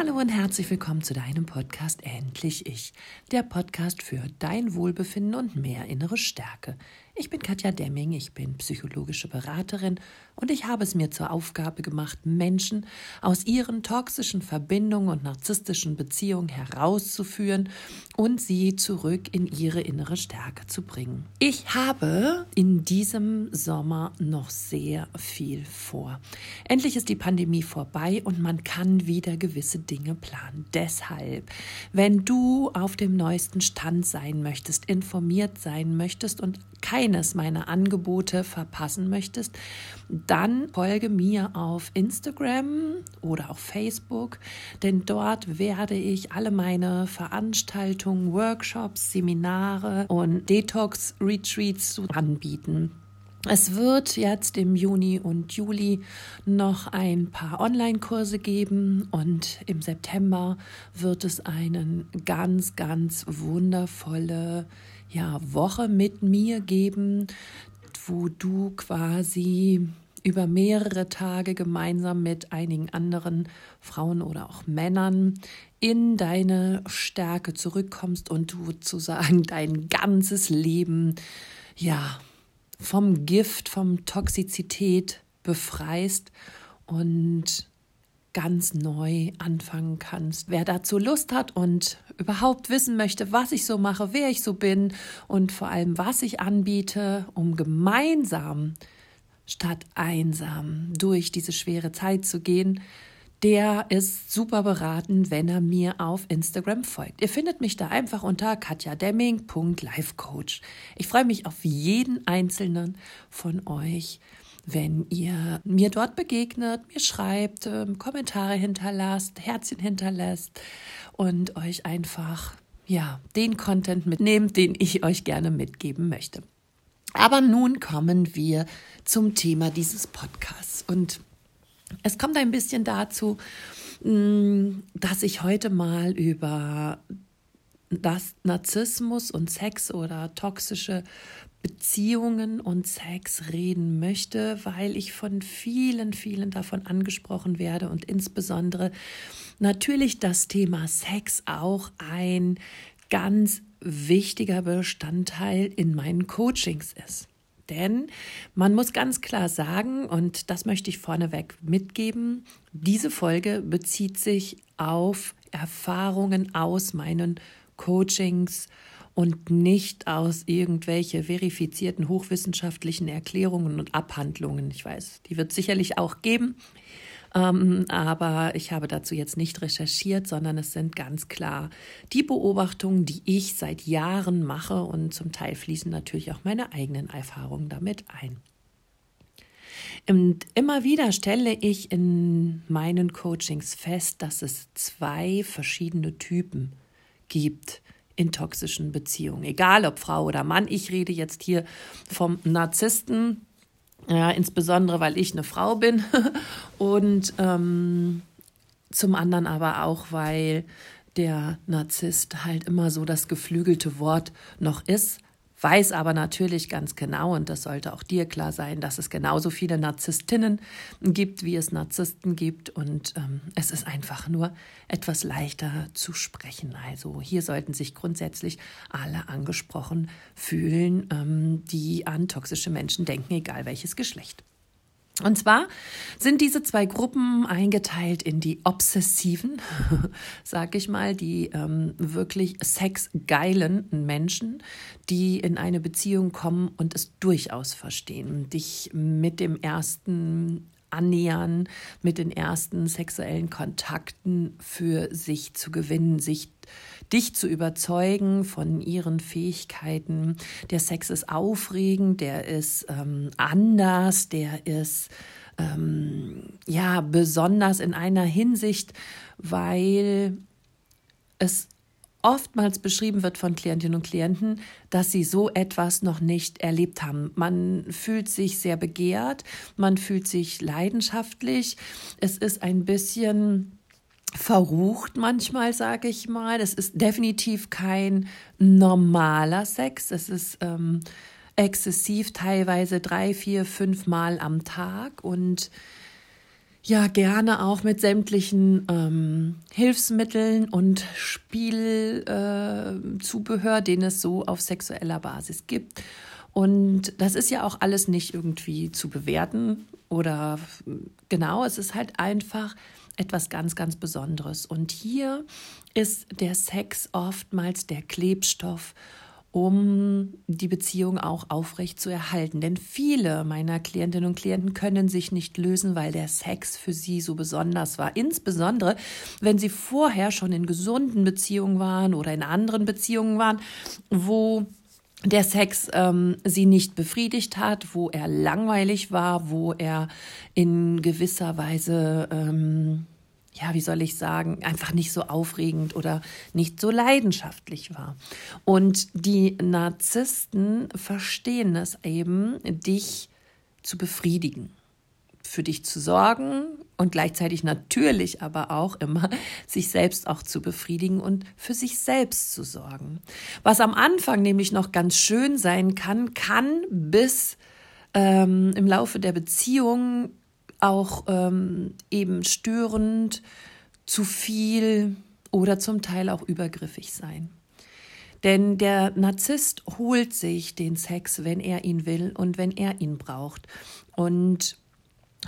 Hallo und herzlich willkommen zu deinem Podcast Endlich Ich, der Podcast für dein Wohlbefinden und mehr innere Stärke. Ich bin Katja Demming, ich bin psychologische Beraterin und ich habe es mir zur Aufgabe gemacht, Menschen aus ihren toxischen Verbindungen und narzisstischen Beziehungen herauszuführen und sie zurück in ihre innere Stärke zu bringen. Ich habe in diesem Sommer noch sehr viel vor. Endlich ist die Pandemie vorbei und man kann wieder gewisse Dinge planen. Deshalb, wenn du auf dem neuesten Stand sein möchtest, informiert sein möchtest und keines meiner Angebote verpassen möchtest, dann folge mir auf Instagram oder auf Facebook, denn dort werde ich alle meine Veranstaltungen, Workshops, Seminare und Detox-Retreats anbieten. Es wird jetzt im Juni und Juli noch ein paar Online-Kurse geben und im September wird es einen ganz, ganz wundervolle ja, Woche mit mir geben, wo du quasi über mehrere Tage gemeinsam mit einigen anderen Frauen oder auch Männern in deine Stärke zurückkommst und du sozusagen dein ganzes Leben ja vom Gift, vom Toxizität befreist und ganz neu anfangen kannst. Wer dazu Lust hat und überhaupt wissen möchte, was ich so mache, wer ich so bin und vor allem, was ich anbiete, um gemeinsam statt einsam durch diese schwere Zeit zu gehen, der ist super beraten, wenn er mir auf Instagram folgt. Ihr findet mich da einfach unter katjademming.lifecoach. Ich freue mich auf jeden einzelnen von euch, wenn ihr mir dort begegnet, mir schreibt, ähm, Kommentare hinterlasst, Herzchen hinterlässt und euch einfach ja, den Content mitnehmt, den ich euch gerne mitgeben möchte. Aber nun kommen wir zum Thema dieses Podcasts und es kommt ein bisschen dazu, mm, dass ich heute mal über das Narzissmus und Sex oder toxische Beziehungen und Sex reden möchte, weil ich von vielen, vielen davon angesprochen werde und insbesondere natürlich das Thema Sex auch ein ganz wichtiger Bestandteil in meinen Coachings ist. Denn man muss ganz klar sagen, und das möchte ich vorneweg mitgeben, diese Folge bezieht sich auf Erfahrungen aus meinen Coachings und nicht aus irgendwelche verifizierten hochwissenschaftlichen Erklärungen und Abhandlungen. Ich weiß, die wird sicherlich auch geben. Ähm, aber ich habe dazu jetzt nicht recherchiert, sondern es sind ganz klar die Beobachtungen, die ich seit Jahren mache und zum Teil fließen natürlich auch meine eigenen Erfahrungen damit ein. Und immer wieder stelle ich in meinen Coachings fest, dass es zwei verschiedene Typen gibt in toxischen Beziehungen. Egal ob Frau oder Mann. Ich rede jetzt hier vom Narzissten, ja, insbesondere weil ich eine Frau bin und ähm, zum anderen aber auch, weil der Narzisst halt immer so das geflügelte Wort noch ist weiß aber natürlich ganz genau, und das sollte auch dir klar sein, dass es genauso viele Narzisstinnen gibt, wie es Narzissten gibt. Und ähm, es ist einfach nur etwas leichter zu sprechen. Also hier sollten sich grundsätzlich alle angesprochen fühlen, ähm, die an toxische Menschen denken, egal welches Geschlecht. Und zwar sind diese zwei Gruppen eingeteilt in die Obsessiven, sag ich mal, die ähm, wirklich sexgeilen Menschen, die in eine Beziehung kommen und es durchaus verstehen, dich mit dem ersten Annähern, mit den ersten sexuellen Kontakten für sich zu gewinnen, sich dich zu überzeugen von ihren Fähigkeiten. Der Sex ist aufregend, der ist ähm, anders, der ist ähm, ja besonders in einer Hinsicht, weil es oftmals beschrieben wird von Klientinnen und Klienten, dass sie so etwas noch nicht erlebt haben. Man fühlt sich sehr begehrt, man fühlt sich leidenschaftlich. Es ist ein bisschen verrucht manchmal, sage ich mal. Es ist definitiv kein normaler Sex. Es ist ähm, exzessiv, teilweise drei, vier, fünf Mal am Tag. Und ja gerne auch mit sämtlichen ähm, Hilfsmitteln und Spielzubehör, äh, den es so auf sexueller Basis gibt. Und das ist ja auch alles nicht irgendwie zu bewerten oder genau, es ist halt einfach etwas ganz, ganz Besonderes. Und hier ist der Sex oftmals der Klebstoff um die Beziehung auch aufrecht zu erhalten. Denn viele meiner Klientinnen und Klienten können sich nicht lösen, weil der Sex für sie so besonders war. Insbesondere, wenn sie vorher schon in gesunden Beziehungen waren oder in anderen Beziehungen waren, wo der Sex ähm, sie nicht befriedigt hat, wo er langweilig war, wo er in gewisser Weise ähm, ja, wie soll ich sagen, einfach nicht so aufregend oder nicht so leidenschaftlich war. Und die Narzissten verstehen es eben, dich zu befriedigen, für dich zu sorgen und gleichzeitig natürlich aber auch immer sich selbst auch zu befriedigen und für sich selbst zu sorgen. Was am Anfang nämlich noch ganz schön sein kann, kann bis ähm, im Laufe der Beziehung auch ähm, eben störend, zu viel oder zum Teil auch übergriffig sein. Denn der Narzisst holt sich den Sex, wenn er ihn will und wenn er ihn braucht. Und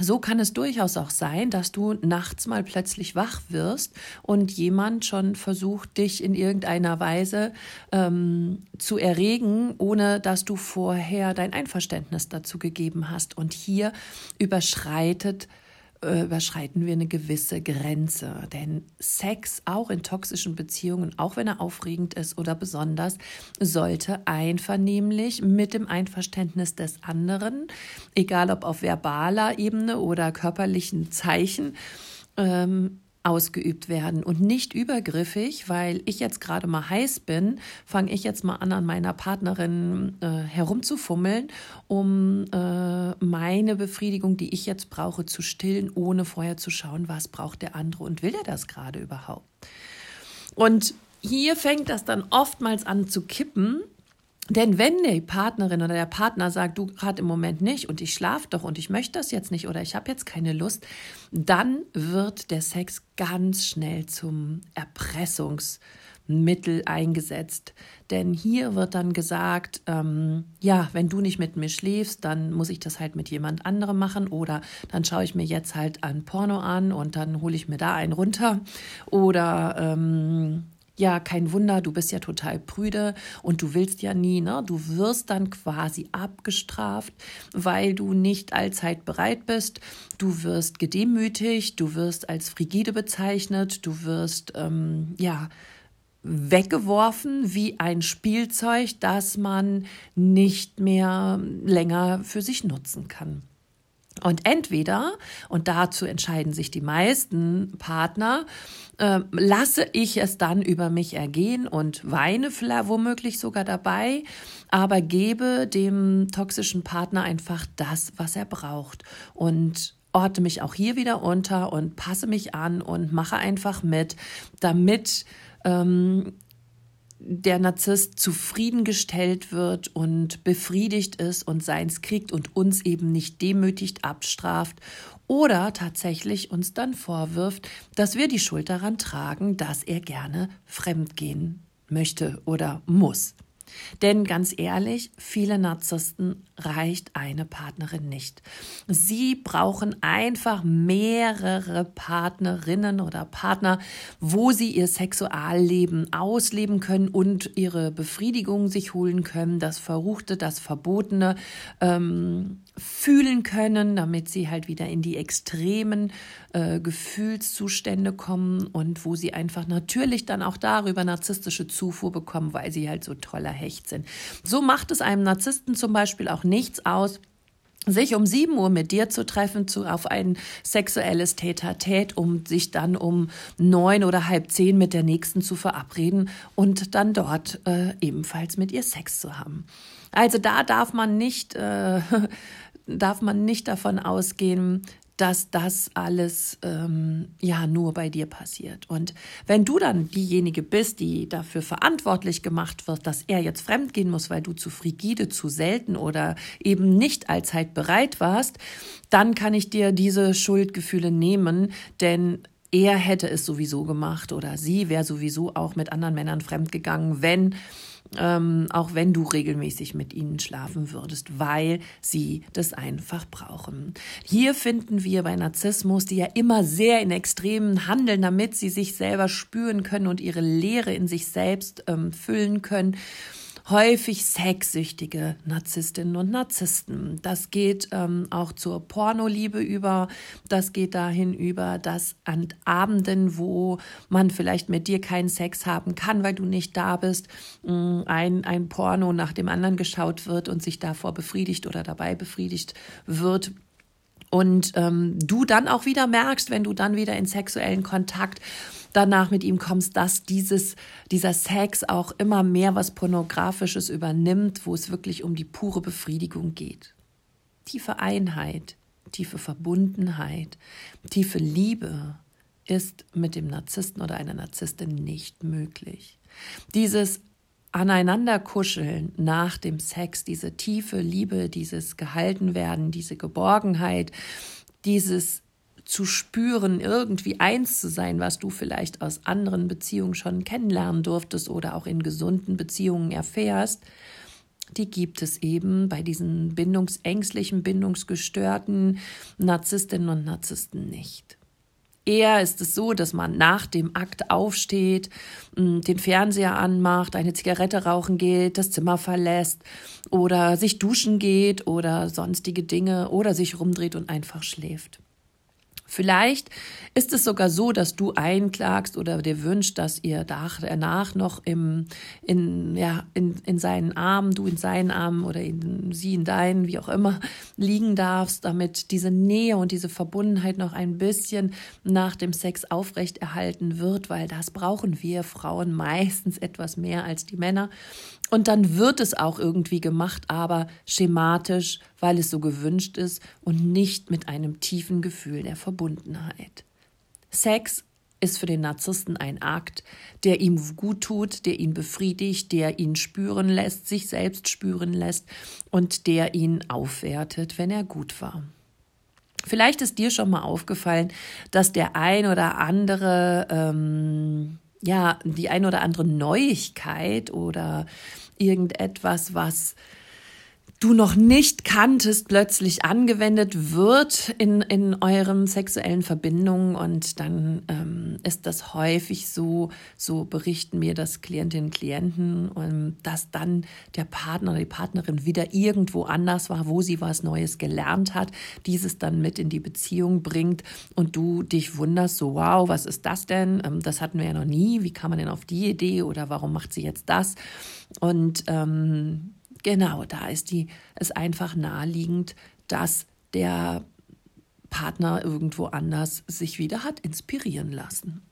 so kann es durchaus auch sein, dass du nachts mal plötzlich wach wirst und jemand schon versucht, dich in irgendeiner Weise ähm, zu erregen, ohne dass du vorher dein Einverständnis dazu gegeben hast. Und hier überschreitet überschreiten wir eine gewisse Grenze. Denn Sex, auch in toxischen Beziehungen, auch wenn er aufregend ist oder besonders, sollte einvernehmlich mit dem Einverständnis des anderen, egal ob auf verbaler Ebene oder körperlichen Zeichen, ähm, ausgeübt werden und nicht übergriffig, weil ich jetzt gerade mal heiß bin, fange ich jetzt mal an, an meiner Partnerin äh, herumzufummeln, um äh, meine Befriedigung, die ich jetzt brauche, zu stillen, ohne vorher zu schauen, was braucht der andere und will er das gerade überhaupt. Und hier fängt das dann oftmals an zu kippen, denn wenn die Partnerin oder der Partner sagt, du gerade im Moment nicht und ich schlafe doch und ich möchte das jetzt nicht oder ich habe jetzt keine Lust, dann wird der Sex ganz schnell zum Erpressungsmittel eingesetzt. Denn hier wird dann gesagt, ähm, ja, wenn du nicht mit mir schläfst, dann muss ich das halt mit jemand anderem machen oder dann schaue ich mir jetzt halt ein Porno an und dann hole ich mir da einen runter oder ähm, ja, kein Wunder, du bist ja total prüde und du willst ja nie, ne? Du wirst dann quasi abgestraft, weil du nicht allzeit bereit bist. Du wirst gedemütigt, du wirst als frigide bezeichnet, du wirst, ähm, ja, weggeworfen wie ein Spielzeug, das man nicht mehr länger für sich nutzen kann. Und entweder, und dazu entscheiden sich die meisten Partner, äh, lasse ich es dann über mich ergehen und weine vielleicht womöglich sogar dabei, aber gebe dem toxischen Partner einfach das, was er braucht. Und orte mich auch hier wieder unter und passe mich an und mache einfach mit, damit ähm, der Narzisst zufriedengestellt wird und befriedigt ist und seins kriegt und uns eben nicht demütigt abstraft oder tatsächlich uns dann vorwirft, dass wir die Schuld daran tragen, dass er gerne fremdgehen möchte oder muss. Denn ganz ehrlich, viele Narzissten reicht eine Partnerin nicht. Sie brauchen einfach mehrere Partnerinnen oder Partner, wo sie ihr Sexualleben ausleben können und ihre Befriedigung sich holen können, das Verruchte, das Verbotene ähm, fühlen können, damit sie halt wieder in die extremen äh, Gefühlszustände kommen und wo sie einfach natürlich dann auch darüber narzisstische Zufuhr bekommen, weil sie halt so toller Hecht sind. So macht es einem Narzissten zum Beispiel auch nichts aus, sich um 7 Uhr mit dir zu treffen, zu, auf ein sexuelles Täter-Tät, um sich dann um neun oder halb zehn mit der nächsten zu verabreden und dann dort äh, ebenfalls mit ihr Sex zu haben. Also da darf man nicht, äh, darf man nicht davon ausgehen, dass das alles ähm, ja nur bei dir passiert. Und wenn du dann diejenige bist, die dafür verantwortlich gemacht wird, dass er jetzt fremdgehen muss, weil du zu frigide, zu selten oder eben nicht allzeit bereit warst, dann kann ich dir diese Schuldgefühle nehmen, denn er hätte es sowieso gemacht oder sie wäre sowieso auch mit anderen Männern fremdgegangen, wenn ähm, auch wenn du regelmäßig mit ihnen schlafen würdest, weil sie das einfach brauchen. Hier finden wir bei Narzissmus, die ja immer sehr in Extremen handeln, damit sie sich selber spüren können und ihre Leere in sich selbst ähm, füllen können häufig sexsüchtige Narzisstinnen und Narzissten. Das geht ähm, auch zur Pornoliebe über. Das geht dahin über, dass an Abenden, wo man vielleicht mit dir keinen Sex haben kann, weil du nicht da bist, mm, ein, ein Porno nach dem anderen geschaut wird und sich davor befriedigt oder dabei befriedigt wird. Und ähm, du dann auch wieder merkst, wenn du dann wieder in sexuellen Kontakt danach mit ihm kommst, dass dieses, dieser Sex auch immer mehr was Pornografisches übernimmt, wo es wirklich um die pure Befriedigung geht. Tiefe Einheit, tiefe Verbundenheit, tiefe Liebe ist mit dem Narzissten oder einer Narzisstin nicht möglich. Dieses aneinander kuscheln nach dem Sex, diese tiefe Liebe, dieses Gehaltenwerden, diese Geborgenheit, dieses zu spüren, irgendwie eins zu sein, was du vielleicht aus anderen Beziehungen schon kennenlernen durftest oder auch in gesunden Beziehungen erfährst, die gibt es eben bei diesen bindungsängstlichen, bindungsgestörten Narzisstinnen und Narzissten nicht. Eher ist es so, dass man nach dem Akt aufsteht, den Fernseher anmacht, eine Zigarette rauchen geht, das Zimmer verlässt oder sich duschen geht oder sonstige Dinge oder sich rumdreht und einfach schläft. Vielleicht ist es sogar so, dass du einklagst oder dir wünschst, dass ihr danach noch im, in, ja, in, in seinen Armen, du in seinen Armen oder in, sie in deinen, wie auch immer, liegen darfst, damit diese Nähe und diese Verbundenheit noch ein bisschen nach dem Sex aufrechterhalten wird, weil das brauchen wir Frauen meistens etwas mehr als die Männer. Und dann wird es auch irgendwie gemacht, aber schematisch, weil es so gewünscht ist und nicht mit einem tiefen Gefühl der Verbundenheit. Sex ist für den Narzissten ein Akt, der ihm gut tut, der ihn befriedigt, der ihn spüren lässt, sich selbst spüren lässt und der ihn aufwertet, wenn er gut war. Vielleicht ist dir schon mal aufgefallen, dass der ein oder andere ähm, ja, die ein oder andere Neuigkeit oder irgendetwas, was du noch nicht kanntest, plötzlich angewendet wird in, in euren sexuellen Verbindungen. Und dann ähm, ist das häufig so, so berichten mir das Klientinnen und Klienten, ähm, dass dann der Partner oder die Partnerin wieder irgendwo anders war, wo sie was Neues gelernt hat, dieses dann mit in die Beziehung bringt und du dich wunderst, so wow, was ist das denn? Ähm, das hatten wir ja noch nie. Wie kann man denn auf die Idee oder warum macht sie jetzt das? Und ähm, Genau, da ist die, es einfach naheliegend, dass der Partner irgendwo anders sich wieder hat inspirieren lassen.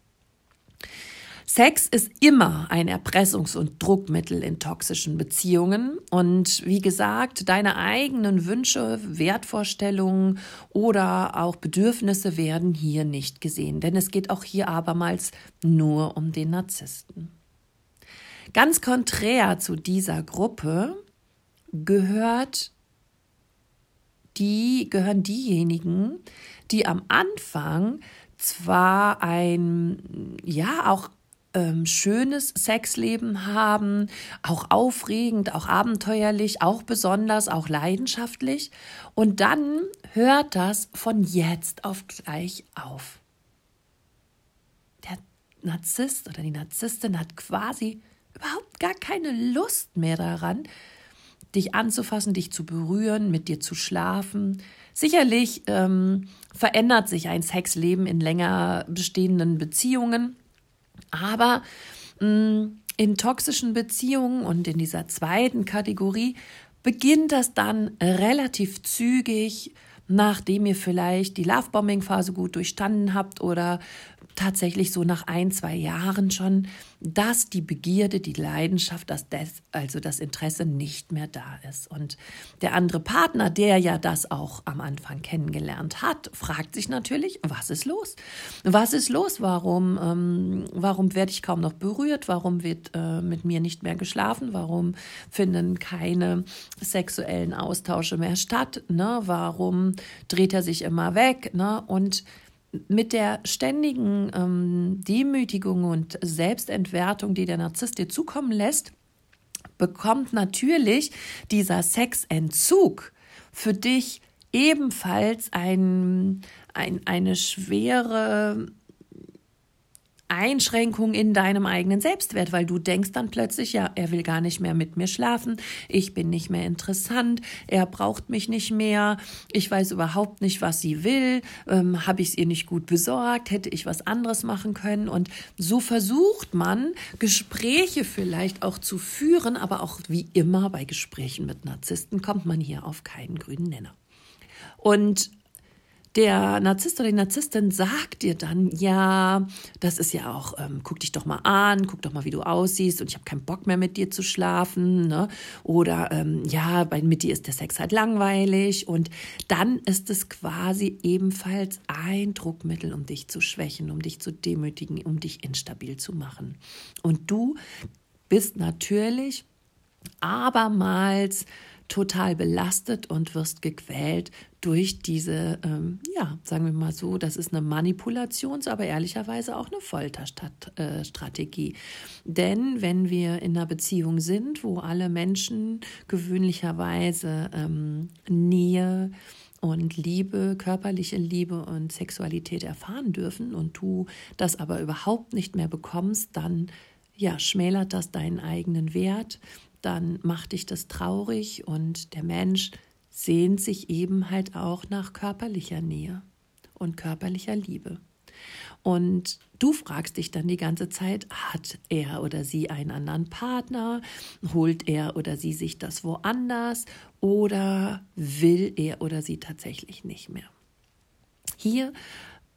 Sex ist immer ein Erpressungs- und Druckmittel in toxischen Beziehungen. Und wie gesagt, deine eigenen Wünsche, Wertvorstellungen oder auch Bedürfnisse werden hier nicht gesehen. Denn es geht auch hier abermals nur um den Narzissten. Ganz konträr zu dieser Gruppe gehört die, gehören diejenigen, die am Anfang zwar ein, ja, auch ähm, schönes Sexleben haben, auch aufregend, auch abenteuerlich, auch besonders, auch leidenschaftlich. Und dann hört das von jetzt auf gleich auf. Der Narzisst oder die Narzisstin hat quasi überhaupt gar keine Lust mehr daran, dich anzufassen, dich zu berühren, mit dir zu schlafen. Sicherlich ähm, verändert sich ein Sexleben in länger bestehenden Beziehungen, aber mh, mm, in toxischen Beziehungen und in dieser zweiten Kategorie beginnt das dann relativ zügig, nachdem ihr vielleicht die Lovebombing-Phase gut durchstanden habt oder tatsächlich so nach ein, zwei Jahren schon, dass die Begierde, die Leidenschaft, dass das, also das Interesse nicht mehr da ist. Und der andere Partner, der ja das auch am Anfang kennengelernt hat, fragt sich natürlich, was ist los? Was ist los? Warum, ähm, warum werde ich kaum noch berührt? Warum wird äh, mit mir nicht mehr geschlafen? Warum finden keine sexuellen Austausche mehr statt? Ne? Warum dreht er sich immer weg? Ne? Und mit der ständigen ähm, Demütigung und Selbstentwertung, die der Narzisst dir zukommen lässt, bekommt natürlich dieser Sexentzug für dich ebenfalls ein, ein, eine schwere Einschränkung in deinem eigenen Selbstwert, weil du denkst dann plötzlich, ja, er will gar nicht mehr mit mir schlafen, ich bin nicht mehr interessant, er braucht mich nicht mehr, ich weiß überhaupt nicht, was sie will, ähm, habe ich es ihr nicht gut besorgt, hätte ich was anderes machen können. Und so versucht man, Gespräche vielleicht auch zu führen, aber auch wie immer bei Gesprächen mit Narzissten kommt man hier auf keinen grünen Nenner. Und der Narzisst oder die Narzisstin sagt dir dann, ja, das ist ja auch, ähm, guck dich doch mal an, guck doch mal, wie du aussiehst und ich habe keinen Bock mehr mit dir zu schlafen. Ne? Oder ähm, ja, bei, mit dir ist der Sex halt langweilig. Und dann ist es quasi ebenfalls ein Druckmittel, um dich zu schwächen, um dich zu demütigen, um dich instabil zu machen. Und du bist natürlich abermals total belastet und wirst gequält durch diese, ähm, ja, sagen wir mal so, das ist eine Manipulations-, aber ehrlicherweise auch eine Folterstrategie. Äh, Denn wenn wir in einer Beziehung sind, wo alle Menschen gewöhnlicherweise ähm, Nähe, und Liebe, körperliche Liebe und Sexualität erfahren dürfen und du das aber überhaupt nicht mehr bekommst, dann ja, schmälert das deinen eigenen Wert, dann macht dich das traurig und der Mensch sehnt sich eben halt auch nach körperlicher Nähe und körperlicher Liebe. Und du fragst dich dann die ganze Zeit, hat er oder sie einen anderen Partner? Holt er oder sie sich das woanders? Oder will er oder sie tatsächlich nicht mehr? Hier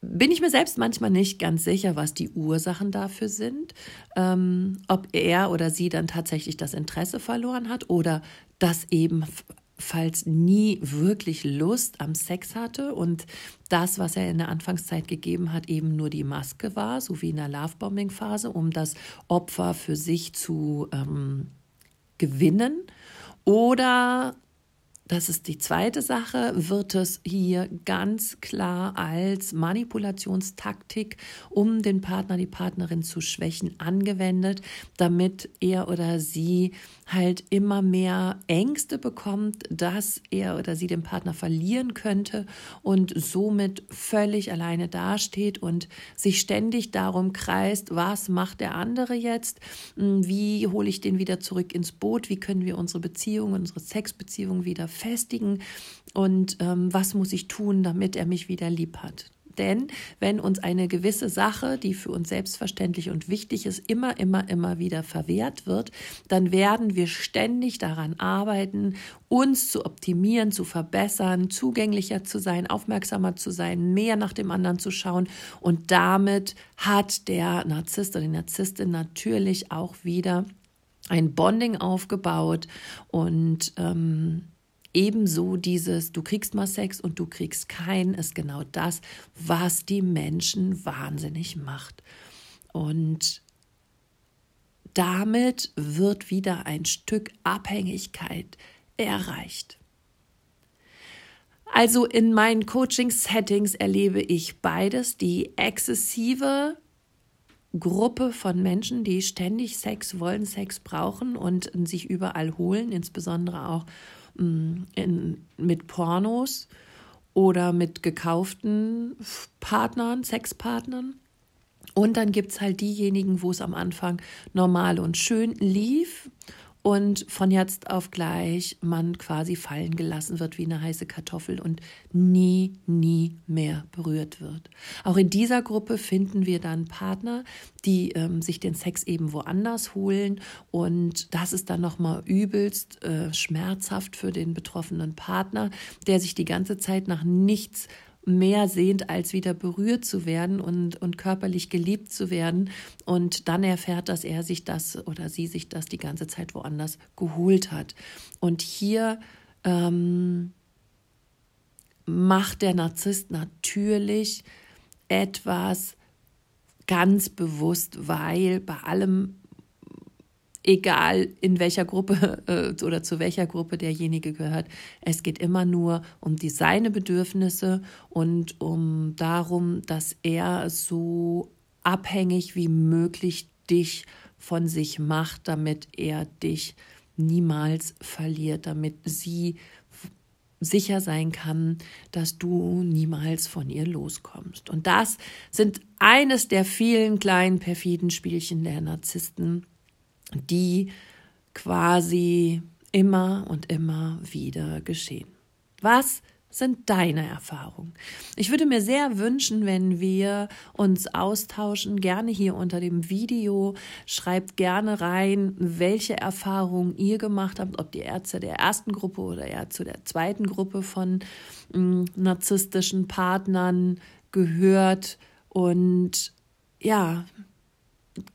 bin ich mir selbst manchmal nicht ganz sicher, was die Ursachen dafür sind. Ähm, ob er oder sie dann tatsächlich das Interesse verloren hat oder das ebenfalls nie wirklich Lust am Sex hatte und das, was er in der Anfangszeit gegeben hat, eben nur die Maske war, so wie in der Lovebombing-Phase, um das Opfer für sich zu ähm, gewinnen. Oder das ist die zweite Sache, wird es hier ganz klar als Manipulationstaktik, um den Partner, die Partnerin zu schwächen, angewendet, damit er oder sie halt immer mehr Ängste bekommt, dass er oder sie den Partner verlieren könnte und somit völlig alleine dasteht und sich ständig darum kreist, was macht der andere jetzt, wie hole ich den wieder zurück ins Boot, wie können wir unsere Beziehung, unsere Sexbeziehung wieder festigen und ähm, was muss ich tun, damit er mich wieder lieb hat. Denn wenn uns eine gewisse Sache, die für uns selbstverständlich und wichtig ist, immer, immer, immer wieder verwehrt wird, dann werden wir ständig daran arbeiten, uns zu optimieren, zu verbessern, zugänglicher zu sein, aufmerksamer zu sein, mehr nach dem anderen zu schauen. Und damit hat der Narzisst oder die Narzisstin natürlich auch wieder ein Bonding aufgebaut und ähm, Ebenso dieses, du kriegst mal Sex und du kriegst keinen, ist genau das, was die Menschen wahnsinnig macht. Und damit wird wieder ein Stück Abhängigkeit erreicht. Also in meinen Coaching-Settings erlebe ich beides, die exzessive Gruppe von Menschen, die ständig Sex wollen, Sex brauchen und sich überall holen, insbesondere auch in, mit Pornos oder mit gekauften Partnern, Sexpartnern. Und dann gibt es halt diejenigen, wo es am Anfang normal und schön lief und von jetzt auf gleich man quasi fallen gelassen wird wie eine heiße Kartoffel und nie, nie mehr berührt wird. Auch in dieser Gruppe finden wir dann Partner, die ähm, sich den Sex eben woanders holen und das ist dann nochmal übelst äh, schmerzhaft für den betroffenen Partner, der sich die ganze Zeit nach nichts mehr sehnt, als wieder berührt zu werden und, und körperlich geliebt zu werden. Und dann erfährt, dass er sich das oder sie sich das die ganze Zeit woanders geholt hat. Und hier ähm, macht der Narzisst natürlich etwas ganz bewusst, weil bei allem egal in welcher Gruppe äh, oder zu welcher Gruppe derjenige gehört. Es geht immer nur um die seine Bedürfnisse und um darum, dass er so abhängig wie möglich dich von sich macht, damit er dich niemals verliert, damit sie sicher sein kann, dass du niemals von ihr loskommst. Und das sind eines der vielen kleinen perfiden Spielchen der Narzissten, die quasi immer und immer wieder geschehen. Was sind deine Erfahrungen? Ich würde mir sehr wünschen, wenn wir uns austauschen, gerne hier unter dem Video. Schreibt gerne rein, welche Erfahrungen ihr gemacht habt, ob die Ärzte der ersten Gruppe oder eher zu der zweiten Gruppe von äh, narzisstischen Partnern gehört. Und ja,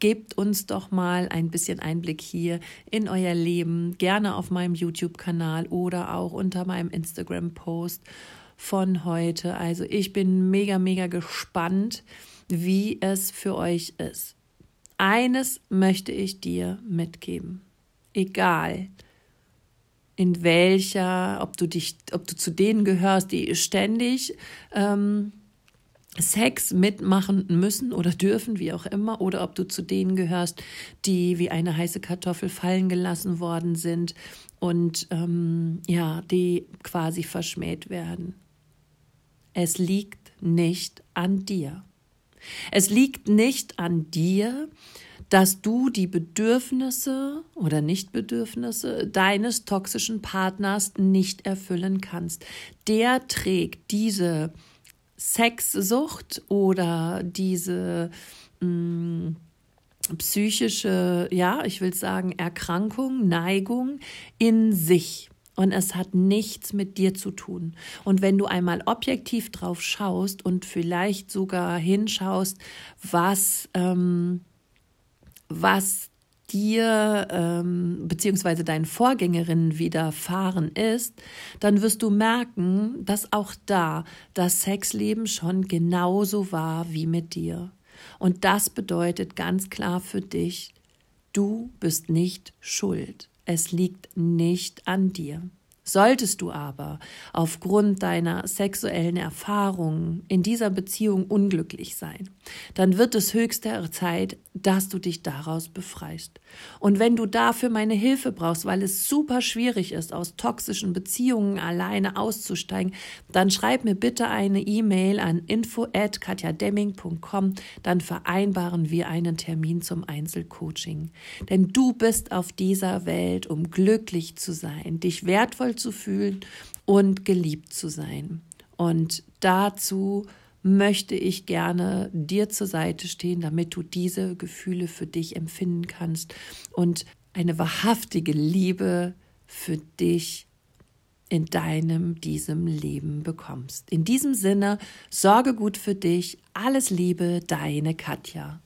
gebt uns doch mal ein bisschen Einblick hier in euer Leben, gerne auf meinem YouTube-Kanal oder auch unter meinem Instagram-Post von heute. Also ich bin mega, mega gespannt, wie es für euch ist. Eines möchte ich dir mitgeben. Egal, in welcher, ob du dich, ob du zu denen gehörst, die ständig ähm, Sex mitmachen müssen oder dürfen, wie auch immer, oder ob du zu denen gehörst, die wie eine heiße Kartoffel fallen gelassen worden sind und ähm, ja, die quasi verschmäht werden. Es liegt nicht an dir. Es liegt nicht an dir, dass du die Bedürfnisse oder Nichtbedürfnisse deines toxischen Partners nicht erfüllen kannst. Der trägt diese Sexsucht oder diese mh, mm, psychische, ja, ich will sagen, Erkrankung, Neigung in sich. Und es hat nichts mit dir zu tun. Und wenn du einmal objektiv drauf schaust und vielleicht sogar hinschaust, was, ähm, was dir ähm, beziehungsweise deinen Vorgängerinnen widerfahren ist, dann wirst du merken, dass auch da das Sexleben schon genauso war wie mit dir. Und das bedeutet ganz klar für dich, du bist nicht schuld. Es liegt nicht an dir. Solltest du aber aufgrund deiner sexuellen Erfahrungen in dieser Beziehung unglücklich sein, dann wird es höchste Zeit, dass du dich daraus befreist. Und wenn du dafür meine Hilfe brauchst, weil es super schwierig ist, aus toxischen Beziehungen alleine auszusteigen, dann schreib mir bitte eine E-Mail an info@katjademming.com, dann vereinbaren wir einen Termin zum Einzelcoaching. Denn du bist auf dieser Welt, um glücklich zu sein, dich wertvoll zu fühlen und geliebt zu sein. Und dazu möchte ich gerne dir zur Seite stehen, damit du diese Gefühle für dich empfinden kannst und eine wahrhaftige Liebe für dich in deinem, diesem Leben bekommst. In diesem Sinne, sorge gut für dich. Alles Liebe, deine Katja.